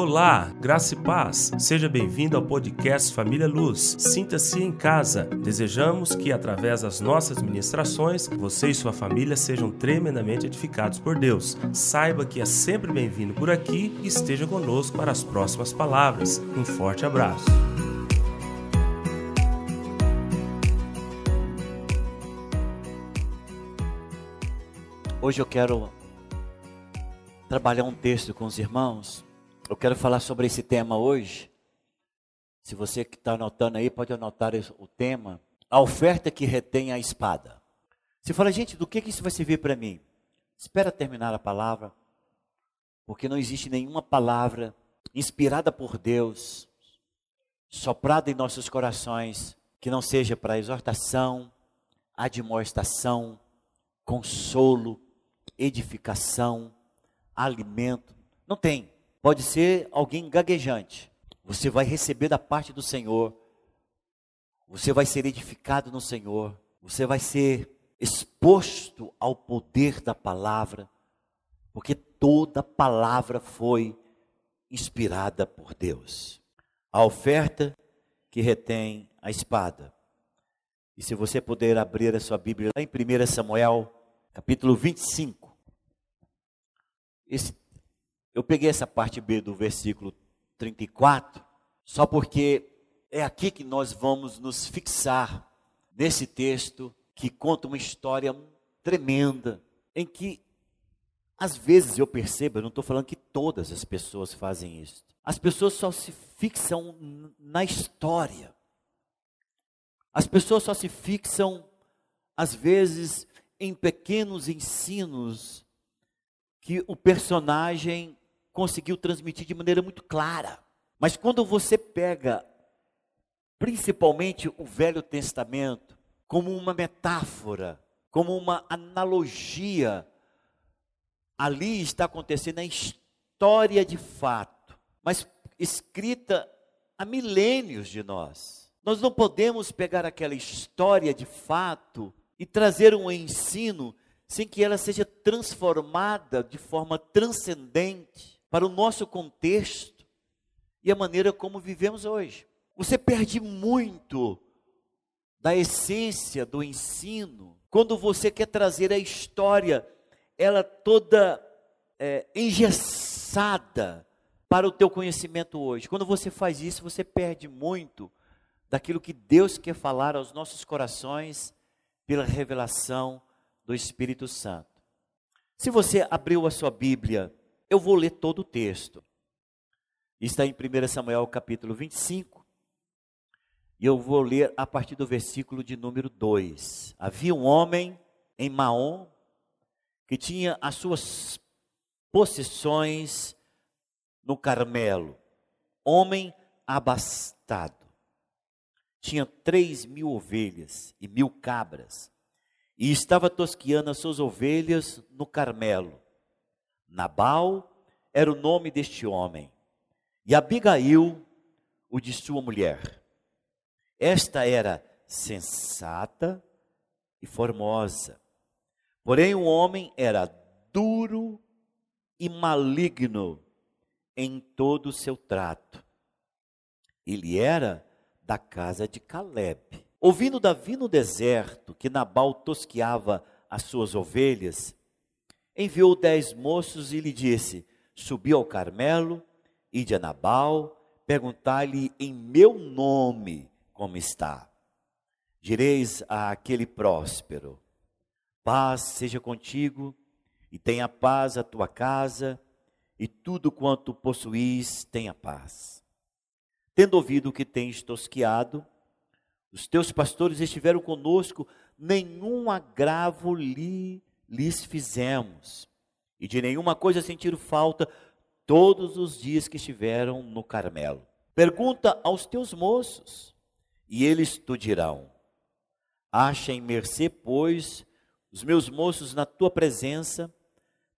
Olá, graça e paz. Seja bem-vindo ao podcast Família Luz. Sinta-se em casa. Desejamos que, através das nossas ministrações, você e sua família sejam tremendamente edificados por Deus. Saiba que é sempre bem-vindo por aqui e esteja conosco para as próximas palavras. Um forte abraço. Hoje eu quero trabalhar um texto com os irmãos eu quero falar sobre esse tema hoje. Se você que está anotando aí, pode anotar o tema. A oferta que retém a espada. Você fala, gente, do que, que isso vai servir para mim? Espera terminar a palavra, porque não existe nenhuma palavra inspirada por Deus, soprada em nossos corações, que não seja para exortação, admoestação, consolo, edificação, alimento. Não tem. Pode ser alguém gaguejante. Você vai receber da parte do Senhor. Você vai ser edificado no Senhor. Você vai ser exposto ao poder da palavra, porque toda palavra foi inspirada por Deus. A oferta que retém a espada. E se você puder abrir a sua Bíblia lá em 1 Samuel, capítulo 25. Esse eu peguei essa parte B do versículo 34, só porque é aqui que nós vamos nos fixar nesse texto que conta uma história tremenda, em que às vezes eu percebo, eu não estou falando que todas as pessoas fazem isso. As pessoas só se fixam na história. As pessoas só se fixam, às vezes, em pequenos ensinos que o personagem conseguiu transmitir de maneira muito clara. Mas quando você pega, principalmente o Velho Testamento, como uma metáfora, como uma analogia, ali está acontecendo a história de fato, mas escrita há milênios de nós. Nós não podemos pegar aquela história de fato e trazer um ensino sem que ela seja transformada de forma transcendente para o nosso contexto e a maneira como vivemos hoje. Você perde muito da essência do ensino quando você quer trazer a história, ela toda é, engessada para o teu conhecimento hoje. Quando você faz isso, você perde muito daquilo que Deus quer falar aos nossos corações pela revelação do Espírito Santo. Se você abriu a sua Bíblia eu vou ler todo o texto. Está em 1 Samuel capítulo 25. E eu vou ler a partir do versículo de número 2. Havia um homem em Maom que tinha as suas possessões no Carmelo. Homem abastado. Tinha três mil ovelhas e mil cabras. E estava tosquiando as suas ovelhas no Carmelo Nabal era o nome deste homem, e Abigail, o de sua mulher. Esta era sensata e formosa, porém o homem era duro e maligno em todo o seu trato. Ele era da casa de Caleb. Ouvindo Davi no deserto que Nabal tosqueava as suas ovelhas, enviou dez moços e lhe disse: Subi ao Carmelo, ide a Nabal, perguntai-lhe em meu nome como está. Direis a aquele próspero: Paz seja contigo, e tenha paz a tua casa, e tudo quanto possuís tenha paz. Tendo ouvido que tens tosquiado, os teus pastores estiveram conosco, nenhum agravo lhe lhes fizemos, e de nenhuma coisa sentiram falta todos os dias que estiveram no Carmelo. Pergunta aos teus moços, e eles te dirão: Achem mercê, pois, os meus moços na tua presença,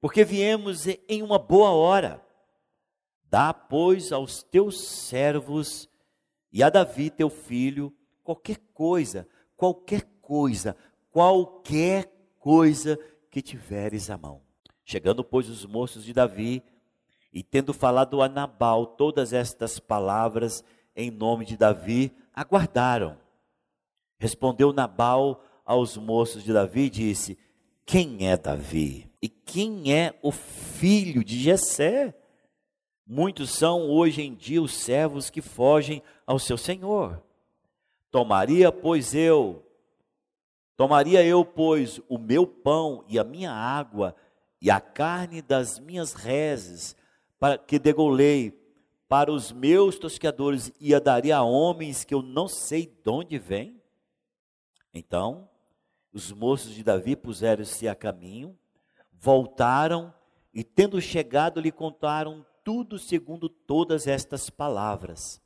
porque viemos em uma boa hora. Dá, pois, aos teus servos e a Davi, teu filho, qualquer coisa, qualquer coisa, qualquer coisa que tiveres à mão. Chegando, pois, os moços de Davi E tendo falado a Nabal todas estas palavras em nome de Davi, aguardaram. Respondeu Nabal aos moços de Davi e disse: Quem é Davi? E quem é o filho de Jessé? Muitos são hoje em dia os servos que fogem ao seu senhor. Tomaria, pois eu, tomaria eu, pois, o meu pão e a minha água e a carne das minhas reses, para que degolei para os meus tosqueadores e a daria a homens que eu não sei de onde vêm? Então, os moços de Davi puseram-se a caminho, voltaram e, tendo chegado, lhe contaram tudo segundo todas estas palavras.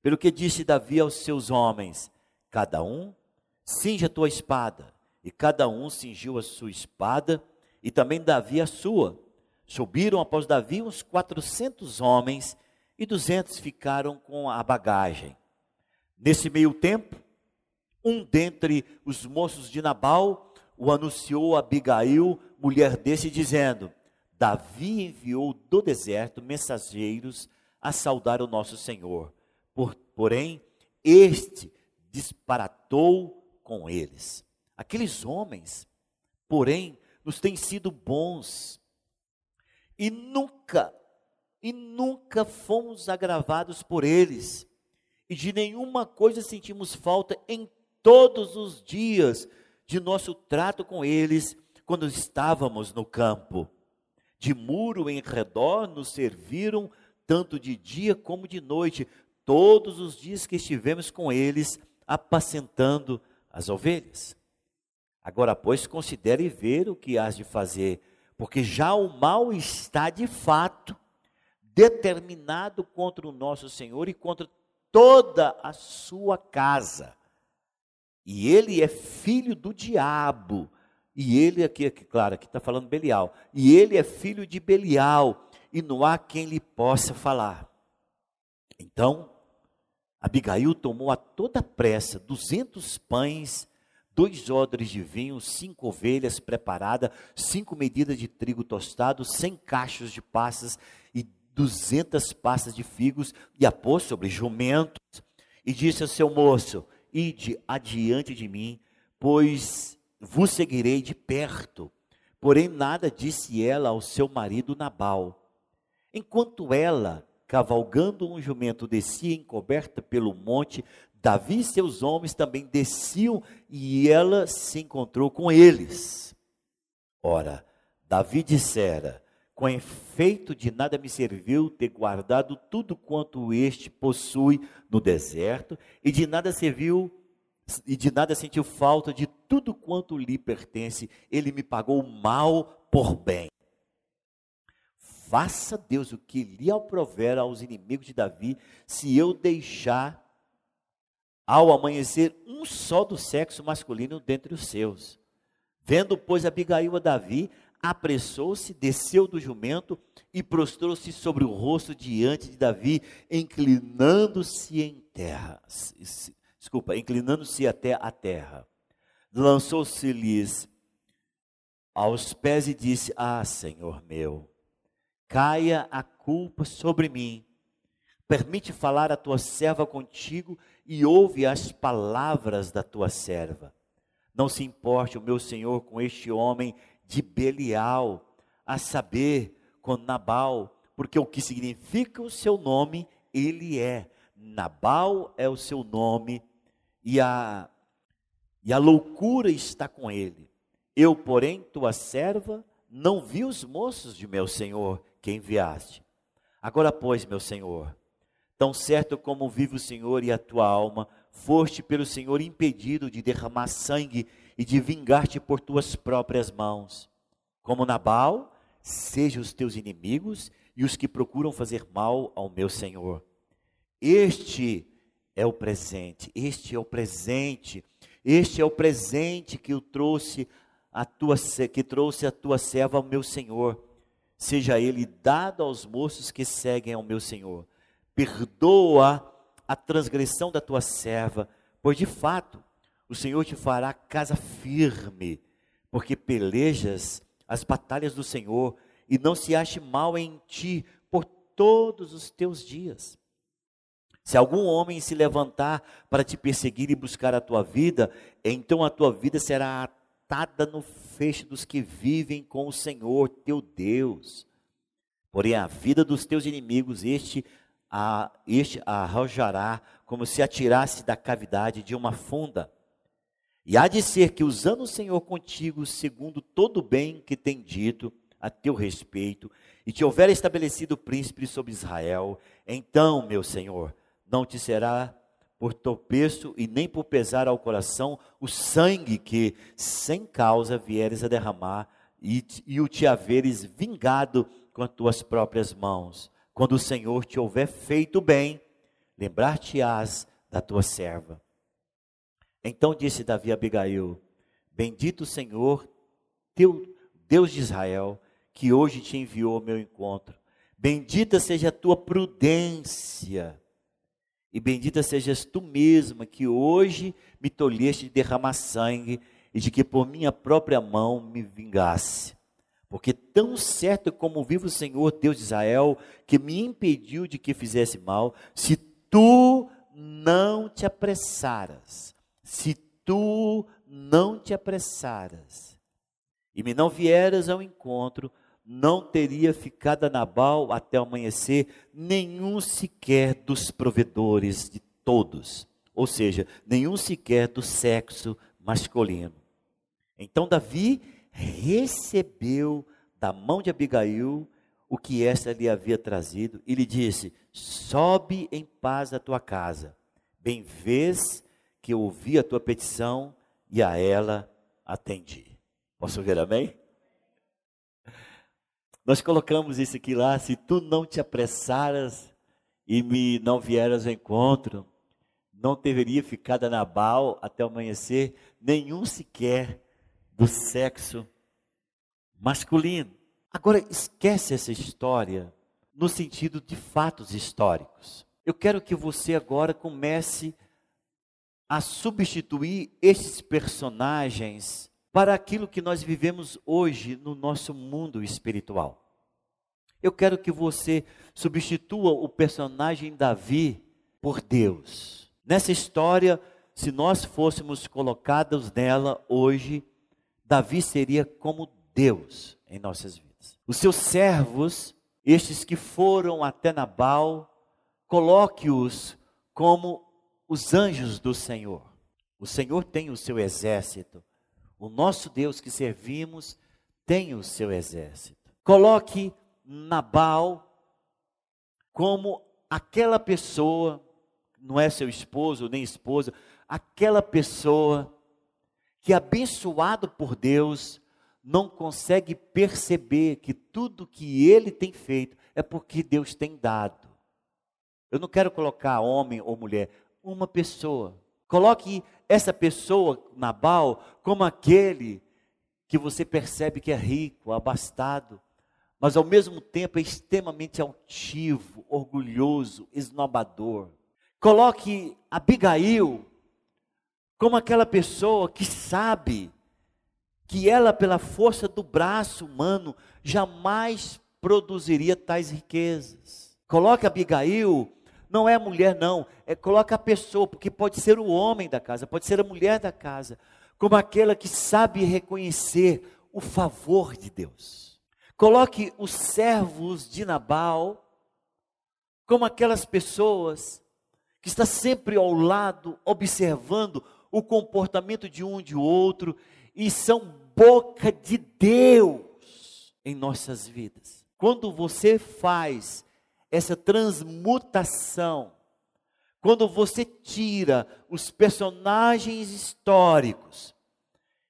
Pelo que disse Davi aos seus homens: Cada um cinge a tua espada. E cada um cingiu a sua espada, e também Davi a sua. Subiram após Davi uns quatrocentos homens, e duzentos ficaram com a bagagem. Nesse meio tempo, um dentre os moços de Nabal o anunciou a Abigail, mulher desse, dizendo: Davi enviou do deserto mensageiros a saudar o nosso Senhor. Por, porém, este disparatou com eles. Aqueles homens, porém, nos têm sido bons e nunca, e nunca fomos agravados por eles. E de nenhuma coisa sentimos falta em todos os dias de nosso trato com eles quando estávamos no campo. De muro em redor nos serviram tanto de dia como de noite, todos os dias que estivemos com eles, apacentando as ovelhas. Agora, pois, considere ver o que has de fazer, porque já o mal está de fato determinado contra o nosso Senhor e contra toda a sua casa. E ele é filho do diabo. E ele aqui, claro, aqui está falando Belial. E ele é filho de Belial. E não há quem lhe possa falar. Então, Abigail tomou a toda pressa duzentos pães, dois odres de vinho, cinco ovelhas preparadas, cinco medidas de trigo tostado, cem cachos de passas e duzentas passas de figos, e a pôs sobre jumentos, e disse ao seu moço: Ide adiante de mim, pois vos seguirei de perto. Porém, nada disse ela ao seu marido Nabal. Enquanto ela, cavalgando um jumento, descia encoberta pelo monte, Davi e seus homens também desciam e ela se encontrou com eles. Ora, Davi dissera: com efeito de nada me serviu ter guardado tudo quanto este possui no deserto, e de nada serviu e de nada sentiu falta de tudo quanto lhe pertence. Ele me pagou mal por bem. Faça Deus o que lhe aprover aos inimigos de Davi, se eu deixar ao amanhecer um só do sexo masculino dentre os seus. Vendo, pois, Abigail a Davi, apressou-se, desceu do jumento e prostrou-se sobre o rosto diante de Davi, inclinando-se em terra. Desculpa, inclinando-se até a terra. Lançou-se-lhes aos pés e disse: Ah, Senhor meu, caia a culpa sobre mim. Permite falar a tua serva contigo e ouve as palavras da tua serva. Não se importe o meu senhor com este homem de Belial, a saber, com Nabal, porque o que significa o seu nome, ele é. Nabal é o seu nome e a, e a loucura está com ele. Eu, porém, tua serva, não vi os moços de meu senhor que enviaste. Agora, pois, meu senhor, tão certo como vive o Senhor e a tua alma, foste pelo Senhor impedido de derramar sangue e de vingar-te por tuas próprias mãos. Como Nabal, sejam os teus inimigos e os que procuram fazer mal ao meu Senhor. Este é o presente, este é o presente, este é o presente que eu trouxe a tua que trouxe a tua serva ao meu Senhor. Seja ele dado aos moços que seguem ao meu Senhor. Perdoa a transgressão da tua serva, pois de fato o Senhor te fará casa firme, porque pelejas as batalhas do Senhor e não se ache mal em ti por todos os teus dias. Se algum homem se levantar para te perseguir e buscar a tua vida, então a tua vida será atada no feixe dos que vivem com o Senhor teu Deus. Porém, a vida dos teus inimigos, este a, este arrojará como se atirasse da cavidade de uma funda. E há de ser que, usando o Senhor contigo, segundo todo o bem que tem dito a teu respeito, e te houver estabelecido príncipe sobre Israel, então, meu Senhor, não te será por tropeço e nem por pesar ao coração o sangue que, sem causa, vieres a derramar e, e o te haveres vingado com as tuas próprias mãos. Quando o Senhor te houver feito bem, lembrar-te-ás da tua serva. Então disse Davi a Abigail: Bendito o Senhor, teu Deus de Israel, que hoje te enviou ao meu encontro. Bendita seja a tua prudência e bendita sejas tu mesma, que hoje me tolheste de derramar sangue e de que por minha própria mão me vingasse. Porque tão certo como vive o Senhor, Deus de Israel, que me impediu de que fizesse mal, se tu não te apressaras, se tu não te apressaras, e me não vieras ao encontro, não teria ficado a Nabal até amanhecer nenhum sequer dos provedores de todos, ou seja, nenhum sequer do sexo masculino. Então Davi recebeu da mão de Abigail o que esta lhe havia trazido e lhe disse: Sobe em paz à tua casa. Bem vês que eu ouvi a tua petição e a ela atendi. Posso ver amém? Nós colocamos isso aqui lá, se tu não te apressaras e me não vieras ao encontro, não deveria ficar da Nabal até o amanhecer, nenhum sequer do sexo masculino. Agora, esquece essa história no sentido de fatos históricos. Eu quero que você agora comece a substituir esses personagens para aquilo que nós vivemos hoje no nosso mundo espiritual. Eu quero que você substitua o personagem Davi por Deus. Nessa história, se nós fôssemos colocados nela hoje, Davi seria como Deus em nossas vidas. Os seus servos, estes que foram até Nabal, coloque-os como os anjos do Senhor. O Senhor tem o seu exército. O nosso Deus que servimos tem o seu exército. Coloque Nabal como aquela pessoa, não é seu esposo nem esposa, aquela pessoa que abençoado por Deus não consegue perceber que tudo que ele tem feito é porque Deus tem dado. Eu não quero colocar homem ou mulher, uma pessoa. Coloque essa pessoa, Nabal, como aquele que você percebe que é rico, abastado, mas ao mesmo tempo é extremamente altivo, orgulhoso, esnobador. Coloque Abigail como aquela pessoa que sabe que ela, pela força do braço humano, jamais produziria tais riquezas. Coloque Abigail não é a mulher, não. É, coloca a pessoa, porque pode ser o homem da casa, pode ser a mulher da casa, como aquela que sabe reconhecer o favor de Deus. Coloque os servos de Nabal como aquelas pessoas que está sempre ao lado, observando o comportamento de um de outro e são boca de Deus em nossas vidas. Quando você faz essa transmutação, quando você tira os personagens históricos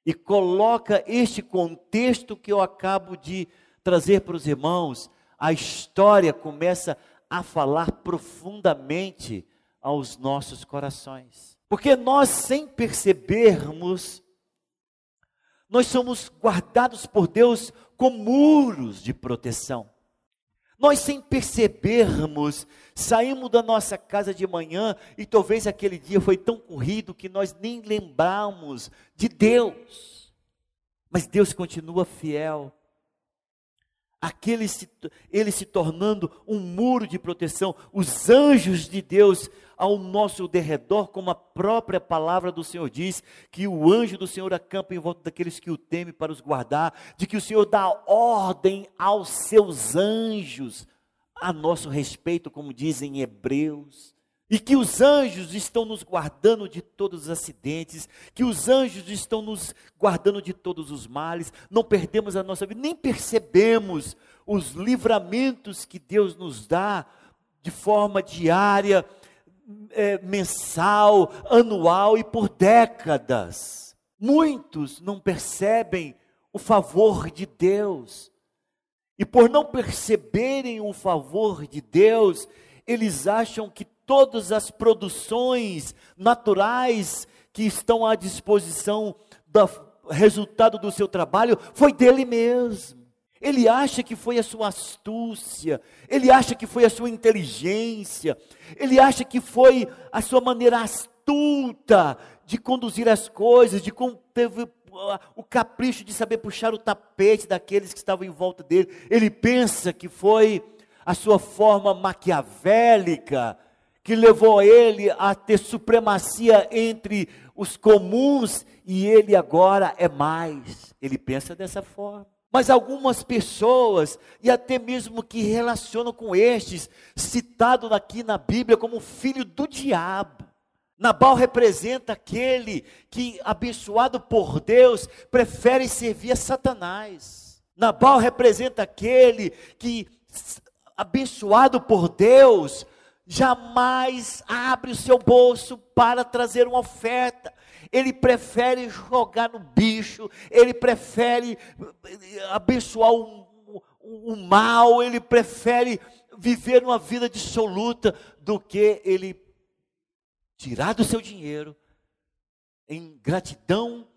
e coloca este contexto que eu acabo de trazer para os irmãos, a história começa a falar profundamente aos nossos corações. Porque nós, sem percebermos, nós somos guardados por Deus com muros de proteção. Nós, sem percebermos, saímos da nossa casa de manhã e talvez aquele dia foi tão corrido que nós nem lembramos de Deus. Mas Deus continua fiel. Aquele se, ele se tornando um muro de proteção, os anjos de Deus ao nosso derredor, como a própria palavra do Senhor diz, que o anjo do Senhor acampa em volta daqueles que o temem para os guardar, de que o Senhor dá ordem aos seus anjos a nosso respeito, como dizem Hebreus e que os anjos estão nos guardando de todos os acidentes, que os anjos estão nos guardando de todos os males, não perdemos a nossa vida, nem percebemos os livramentos que Deus nos dá de forma diária, é, mensal, anual e por décadas. Muitos não percebem o favor de Deus, e por não perceberem o favor de Deus, eles acham que todas as produções naturais que estão à disposição do resultado do seu trabalho foi dele mesmo. Ele acha que foi a sua astúcia, ele acha que foi a sua inteligência, ele acha que foi a sua maneira astuta de conduzir as coisas, de como teve o capricho de saber puxar o tapete daqueles que estavam em volta dele. Ele pensa que foi a sua forma maquiavélica que levou ele a ter supremacia entre os comuns e ele agora é mais. Ele pensa dessa forma. Mas algumas pessoas, e até mesmo que relacionam com estes, citado aqui na Bíblia como filho do diabo. Nabal representa aquele que, abençoado por Deus, prefere servir a Satanás. Nabal representa aquele que, abençoado por Deus, jamais abre o seu bolso para trazer uma oferta. Ele prefere jogar no bicho, ele prefere eh, abençoar o, o, o mal, ele prefere viver uma vida dissoluta do que ele tirar do seu dinheiro em gratidão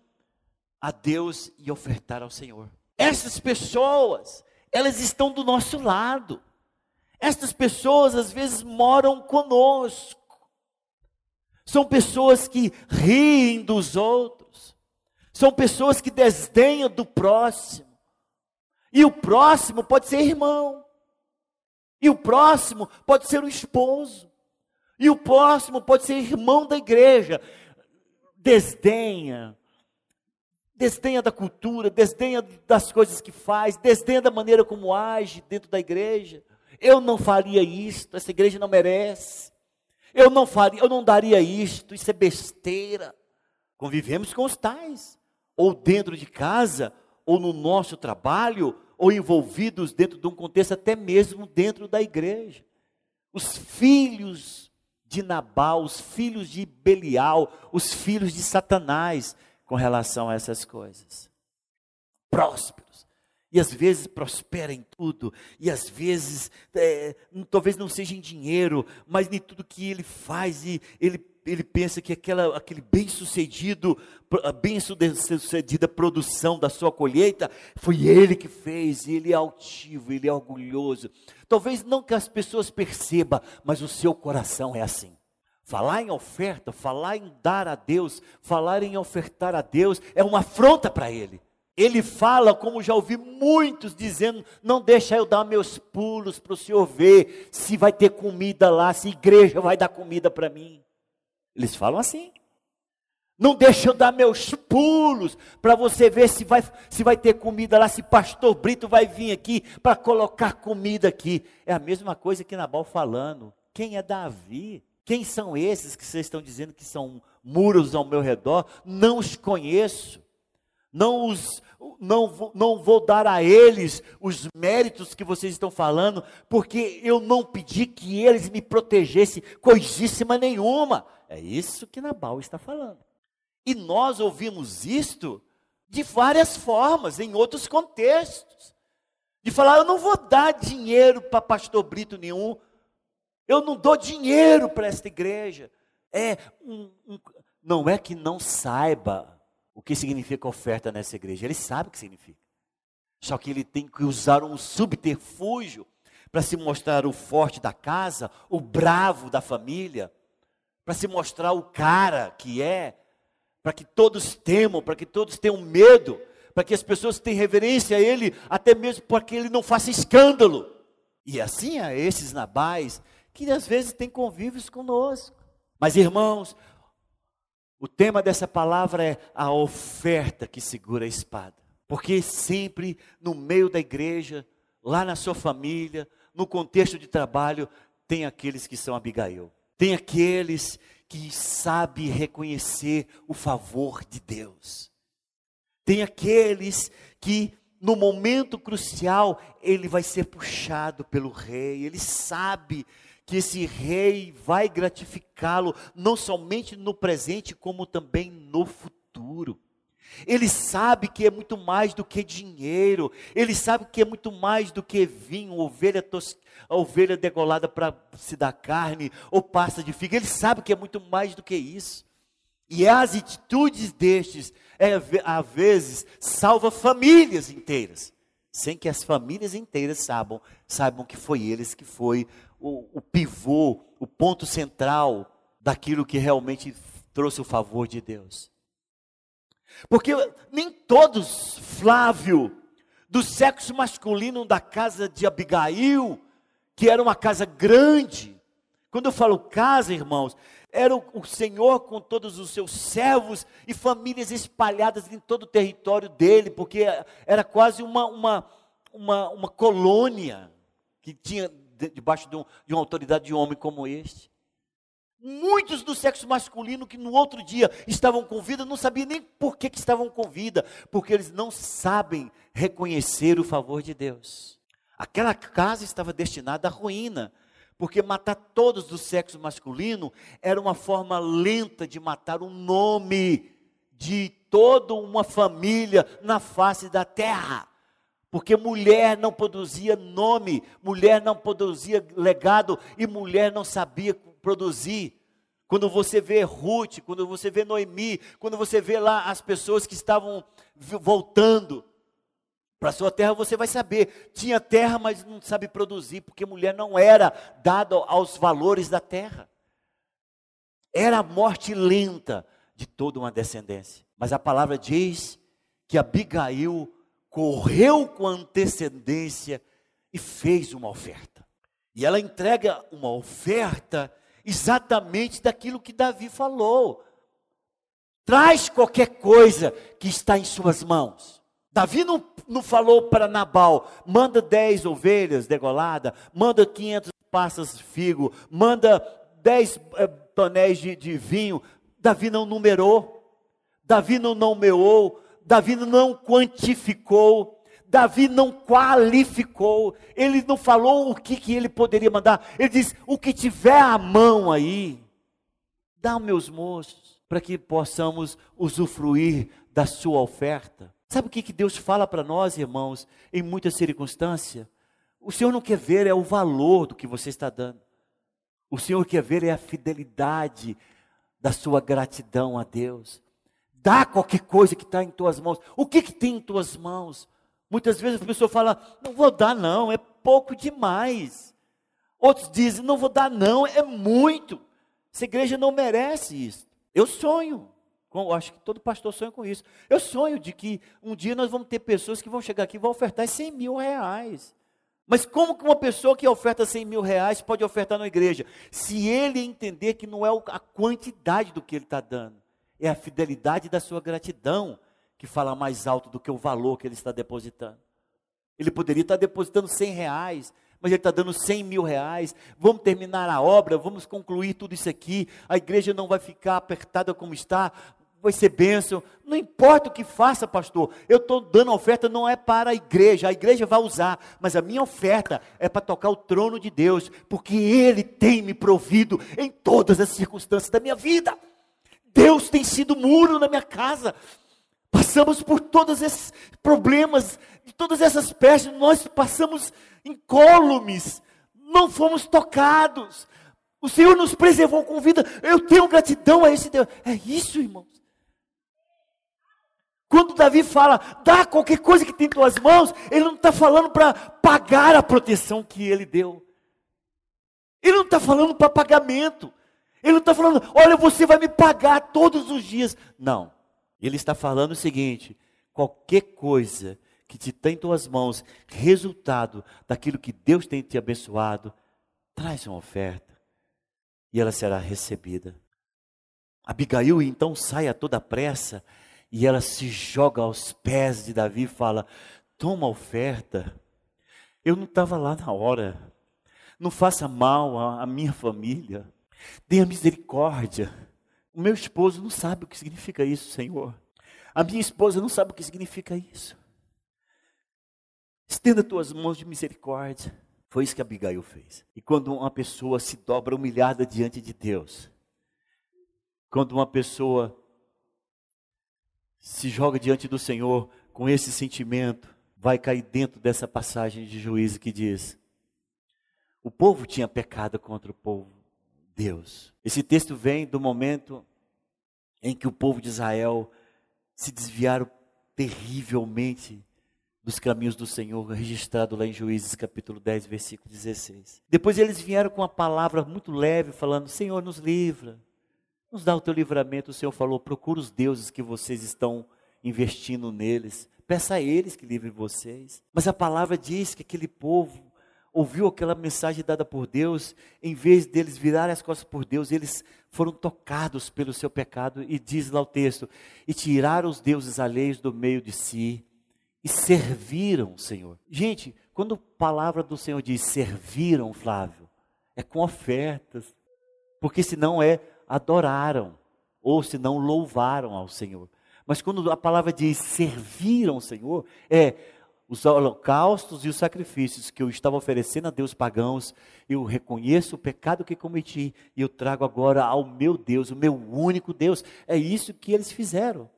a Deus e ofertar ao Senhor. Essas pessoas, elas estão do nosso lado. Estas pessoas às vezes moram conosco. São pessoas que riem dos outros. São pessoas que desdenham do próximo. E o próximo pode ser irmão. E o próximo pode ser o esposo. E o próximo pode ser irmão da igreja. Desdenha. Desdenha da cultura, desdenha das coisas que faz, desdenha da maneira como age dentro da igreja. Eu não faria isto, essa igreja não merece. Eu não faria, eu não daria isto, isso é besteira. Convivemos com os tais, ou dentro de casa, ou no nosso trabalho, ou envolvidos dentro de um contexto até mesmo dentro da igreja. Os filhos de Nabal, os filhos de Belial, os filhos de Satanás com relação a essas coisas. Prósperos e às vezes prospera em tudo, e às vezes, é, talvez não seja em dinheiro, mas em tudo que ele faz, e ele, ele pensa que aquela, aquele bem-sucedido, bem-sucedida produção da sua colheita, foi ele que fez, e ele é altivo, ele é orgulhoso. Talvez não que as pessoas percebam, mas o seu coração é assim. Falar em oferta, falar em dar a Deus, falar em ofertar a Deus, é uma afronta para ele. Ele fala, como já ouvi muitos dizendo: não deixa eu dar meus pulos para o senhor ver se vai ter comida lá, se a igreja vai dar comida para mim. Eles falam assim. Não deixa eu dar meus pulos para você ver se vai, se vai ter comida lá, se pastor Brito vai vir aqui para colocar comida aqui. É a mesma coisa que Nabal falando. Quem é Davi? Quem são esses que vocês estão dizendo que são muros ao meu redor? Não os conheço não, os, não, não vou dar a eles os méritos que vocês estão falando, porque eu não pedi que eles me protegessem coisíssima nenhuma. É isso que Nabal está falando. E nós ouvimos isto de várias formas, em outros contextos. De falar, eu não vou dar dinheiro para pastor Brito nenhum, eu não dou dinheiro para esta igreja. É um, um, não é que não saiba o que significa oferta nessa igreja. Ele sabe o que significa. Só que ele tem que usar um subterfúgio para se mostrar o forte da casa, o bravo da família, para se mostrar o cara que é, para que todos temam, para que todos tenham medo, para que as pessoas tenham reverência a ele, até mesmo para que ele não faça escândalo. E assim há esses nabais que às vezes têm convívios conosco. Mas irmãos, o tema dessa palavra é a oferta que segura a espada. Porque sempre no meio da igreja, lá na sua família, no contexto de trabalho, tem aqueles que são Abigail. Tem aqueles que sabem reconhecer o favor de Deus. Tem aqueles que no momento crucial ele vai ser puxado pelo rei, ele sabe que esse rei vai gratificá-lo não somente no presente, como também no futuro. Ele sabe que é muito mais do que dinheiro, ele sabe que é muito mais do que vinho, ovelha, tos... ovelha degolada para se dar carne, ou pasta de figa, ele sabe que é muito mais do que isso. E as atitudes destes, é, às vezes, salva famílias inteiras, sem que as famílias inteiras saibam, saibam que foi eles que foi o, o pivô, o ponto central daquilo que realmente trouxe o favor de Deus. Porque nem todos, Flávio, do sexo masculino da casa de Abigail, que era uma casa grande. Quando eu falo casa, irmãos, era o, o, Senhor com todos os seus servos e famílias espalhadas em todo o território dele, porque era quase uma, uma, uma, uma colônia que tinha debaixo de, um, de uma autoridade de homem como este. Muitos do sexo masculino que no outro dia estavam com vida, não sabiam nem por que, que estavam com vida, porque eles não sabem reconhecer o favor de Deus. Aquela casa estava destinada à ruína, porque matar todos do sexo masculino era uma forma lenta de matar o nome de toda uma família na face da terra. Porque mulher não produzia nome, mulher não produzia legado e mulher não sabia produzir. Quando você vê Ruth, quando você vê Noemi, quando você vê lá as pessoas que estavam voltando para a sua terra, você vai saber. Tinha terra, mas não sabe produzir, porque mulher não era dada aos valores da terra. Era a morte lenta de toda uma descendência. Mas a palavra diz que Abigail correu com antecedência e fez uma oferta. E ela entrega uma oferta exatamente daquilo que Davi falou. Traz qualquer coisa que está em suas mãos. Davi não, não falou para Nabal, manda 10 ovelhas degoladas, manda 500 passas de figo, manda 10 é, tonéis de, de vinho. Davi não numerou, Davi não nomeou, Davi não quantificou, Davi não qualificou, ele não falou o que, que ele poderia mandar, ele diz: o que tiver à mão aí, dá meus moços, para que possamos usufruir da sua oferta. Sabe o que, que Deus fala para nós, irmãos, em muitas circunstâncias? O Senhor não quer ver é o valor do que você está dando. O Senhor quer ver é a fidelidade da sua gratidão a Deus. Dá qualquer coisa que está em tuas mãos. O que, que tem em tuas mãos? Muitas vezes a pessoa fala, não vou dar não, é pouco demais. Outros dizem, não vou dar não, é muito. Essa igreja não merece isso. Eu sonho, acho que todo pastor sonha com isso. Eu sonho de que um dia nós vamos ter pessoas que vão chegar aqui e vão ofertar 100 mil reais. Mas como que uma pessoa que oferta 100 mil reais pode ofertar na igreja? Se ele entender que não é a quantidade do que ele está dando, é a fidelidade da sua gratidão que fala mais alto do que o valor que ele está depositando. Ele poderia estar depositando 100 reais, mas ele está dando 100 mil reais. Vamos terminar a obra, vamos concluir tudo isso aqui. A igreja não vai ficar apertada como está, vai ser bênção. Não importa o que faça, pastor. Eu estou dando oferta, não é para a igreja, a igreja vai usar, mas a minha oferta é para tocar o trono de Deus, porque Ele tem me provido em todas as circunstâncias da minha vida. Deus tem sido muro na minha casa. Passamos por todos esses problemas, de todas essas pestes, nós passamos incólumes, não fomos tocados. O Senhor nos preservou com vida. Eu tenho gratidão a esse Deus. É isso, irmãos. Quando Davi fala, dá qualquer coisa que tem em tuas mãos, ele não está falando para pagar a proteção que ele deu. Ele não está falando para pagamento. Ele não está falando, olha, você vai me pagar todos os dias. Não. Ele está falando o seguinte: qualquer coisa que te tem em tuas mãos, resultado daquilo que Deus tem te abençoado, traz uma oferta e ela será recebida. Abigail então sai a toda pressa e ela se joga aos pés de Davi e fala: Toma a oferta. Eu não estava lá na hora. Não faça mal à minha família. Tenha misericórdia. O meu esposo não sabe o que significa isso, Senhor. A minha esposa não sabe o que significa isso. Estenda tuas mãos de misericórdia. Foi isso que Abigail fez. E quando uma pessoa se dobra humilhada diante de Deus, quando uma pessoa se joga diante do Senhor com esse sentimento, vai cair dentro dessa passagem de juízo que diz: o povo tinha pecado contra o povo Deus. Esse texto vem do momento em que o povo de Israel se desviaram terrivelmente dos caminhos do Senhor, registrado lá em Juízes capítulo 10, versículo 16. Depois eles vieram com uma palavra muito leve, falando: Senhor, nos livra, nos dá o teu livramento. O Senhor falou: procura os deuses que vocês estão investindo neles, peça a eles que livrem vocês. Mas a palavra diz que aquele povo ouviu aquela mensagem dada por Deus, em vez deles virarem as costas por Deus, eles foram tocados pelo seu pecado, e diz lá o texto: e tiraram os deuses alheios do meio de si, e serviram o Senhor. Gente, quando a palavra do Senhor diz serviram, Flávio, é com ofertas, porque senão é adoraram, ou se não louvaram ao Senhor. Mas quando a palavra diz serviram o Senhor, é os holocaustos e os sacrifícios que eu estava oferecendo a Deus pagãos, eu reconheço o pecado que cometi e eu trago agora ao meu Deus, o meu único Deus. É isso que eles fizeram.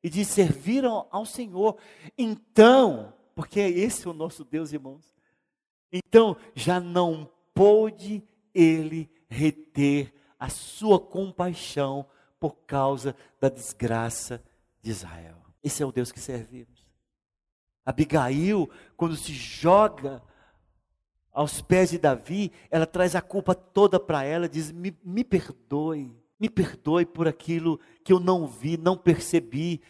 E diz: serviram ao Senhor. Então, porque é esse o nosso Deus, irmãos. Então, já não pôde ele reter a sua compaixão por causa da desgraça de Israel. Esse é o Deus que servimos. Abigail, quando se joga aos pés de Davi, ela traz a culpa toda para ela, diz: me, me perdoe, me perdoe por aquilo que eu não vi, não percebi.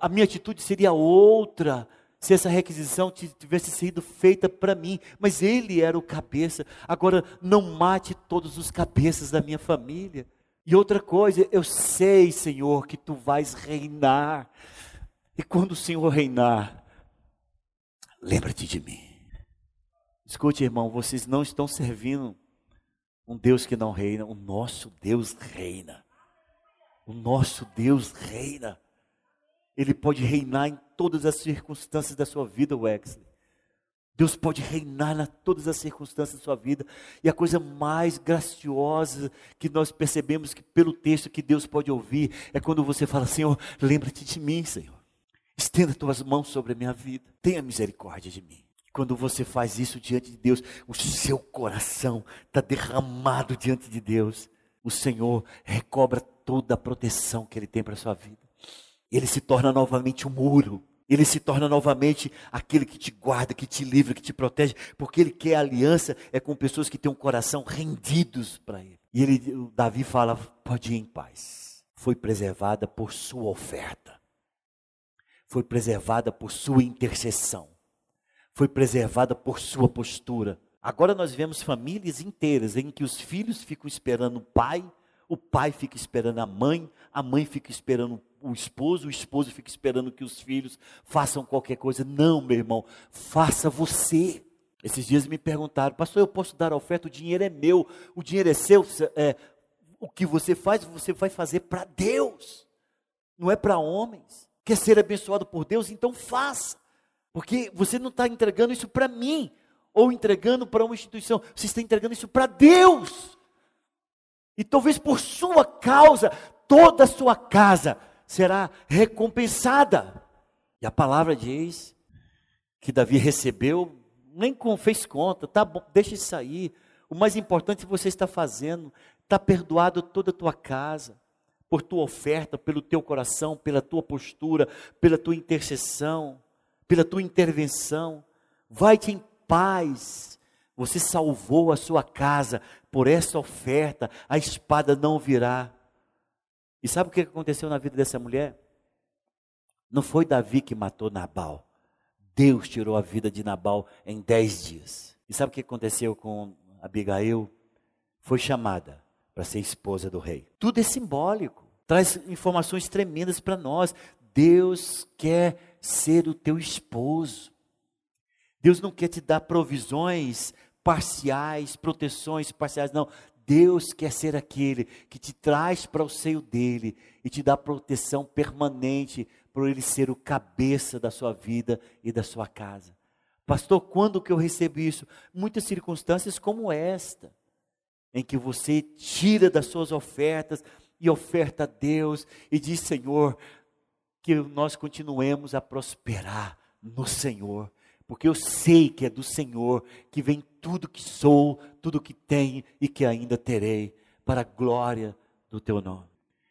A minha atitude seria outra se essa requisição tivesse sido feita para mim, mas ele era o cabeça. Agora, não mate todos os cabeças da minha família. E outra coisa, eu sei, Senhor, que tu vais reinar. E quando o Senhor reinar, lembra-te de mim. Escute, irmão, vocês não estão servindo um Deus que não reina, o nosso Deus reina. O nosso Deus reina. Ele pode reinar em todas as circunstâncias da sua vida, Wexley. Deus pode reinar em todas as circunstâncias da sua vida. E a coisa mais graciosa que nós percebemos que pelo texto que Deus pode ouvir é quando você fala, Senhor, lembra-te de mim, Senhor. Estenda tuas mãos sobre a minha vida. Tenha misericórdia de mim. Quando você faz isso diante de Deus, o seu coração está derramado diante de Deus. O Senhor recobra toda a proteção que Ele tem para a sua vida. Ele se torna novamente um muro. Ele se torna novamente aquele que te guarda, que te livra, que te protege, porque ele quer aliança é com pessoas que têm um coração rendidos para ele. E ele, Davi fala: pode ir em paz. Foi preservada por sua oferta foi preservada por sua intercessão, foi preservada por sua postura. Agora nós vemos famílias inteiras em que os filhos ficam esperando o pai, o pai fica esperando a mãe, a mãe fica esperando o esposo, o esposo fica esperando que os filhos façam qualquer coisa. Não, meu irmão, faça você. Esses dias me perguntaram, pastor, eu posso dar a oferta? O dinheiro é meu, o dinheiro é seu. É, o que você faz, você vai fazer para Deus, não é para homens quer ser abençoado por Deus, então faça. Porque você não está entregando isso para mim, ou entregando para uma instituição, você está entregando isso para Deus. E talvez por sua causa, toda a sua casa será recompensada. E a palavra diz que Davi recebeu, nem fez conta, tá bom, deixa isso sair. O mais importante você está fazendo, está perdoado toda a tua casa por tua oferta, pelo teu coração, pela tua postura, pela tua intercessão, pela tua intervenção. Vai-te em paz. Você salvou a sua casa por essa oferta, a espada não virá. E sabe o que aconteceu na vida dessa mulher? Não foi Davi que matou Nabal. Deus tirou a vida de Nabal em dez dias. E sabe o que aconteceu com Abigail? Foi chamada para ser esposa do rei. Tudo é simbólico. Traz informações tremendas para nós. Deus quer ser o teu esposo. Deus não quer te dar provisões parciais, proteções parciais, não. Deus quer ser aquele que te traz para o seio dele e te dá proteção permanente por ele ser o cabeça da sua vida e da sua casa. Pastor, quando que eu recebo isso? Muitas circunstâncias como esta, em que você tira das suas ofertas e oferta a Deus e diz: Senhor, que nós continuemos a prosperar no Senhor porque eu sei que é do Senhor que vem tudo que sou, tudo que tenho e que ainda terei, para a glória do teu nome.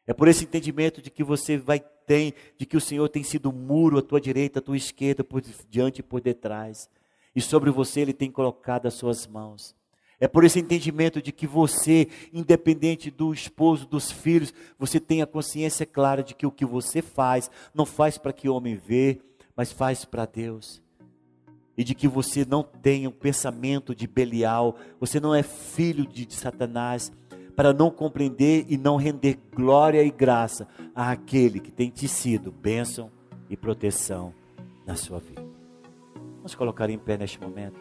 É por esse entendimento de que você vai ter, de que o Senhor tem sido muro à tua direita, à tua esquerda, por diante e por detrás, e sobre você Ele tem colocado as suas mãos. É por esse entendimento de que você, independente do esposo, dos filhos, você tem a consciência clara de que o que você faz, não faz para que o homem vê, mas faz para Deus e de que você não tenha um pensamento de Belial, você não é filho de, de Satanás, para não compreender e não render glória e graça àquele que tem te sido bênção e proteção na sua vida. Vamos colocar em pé neste momento.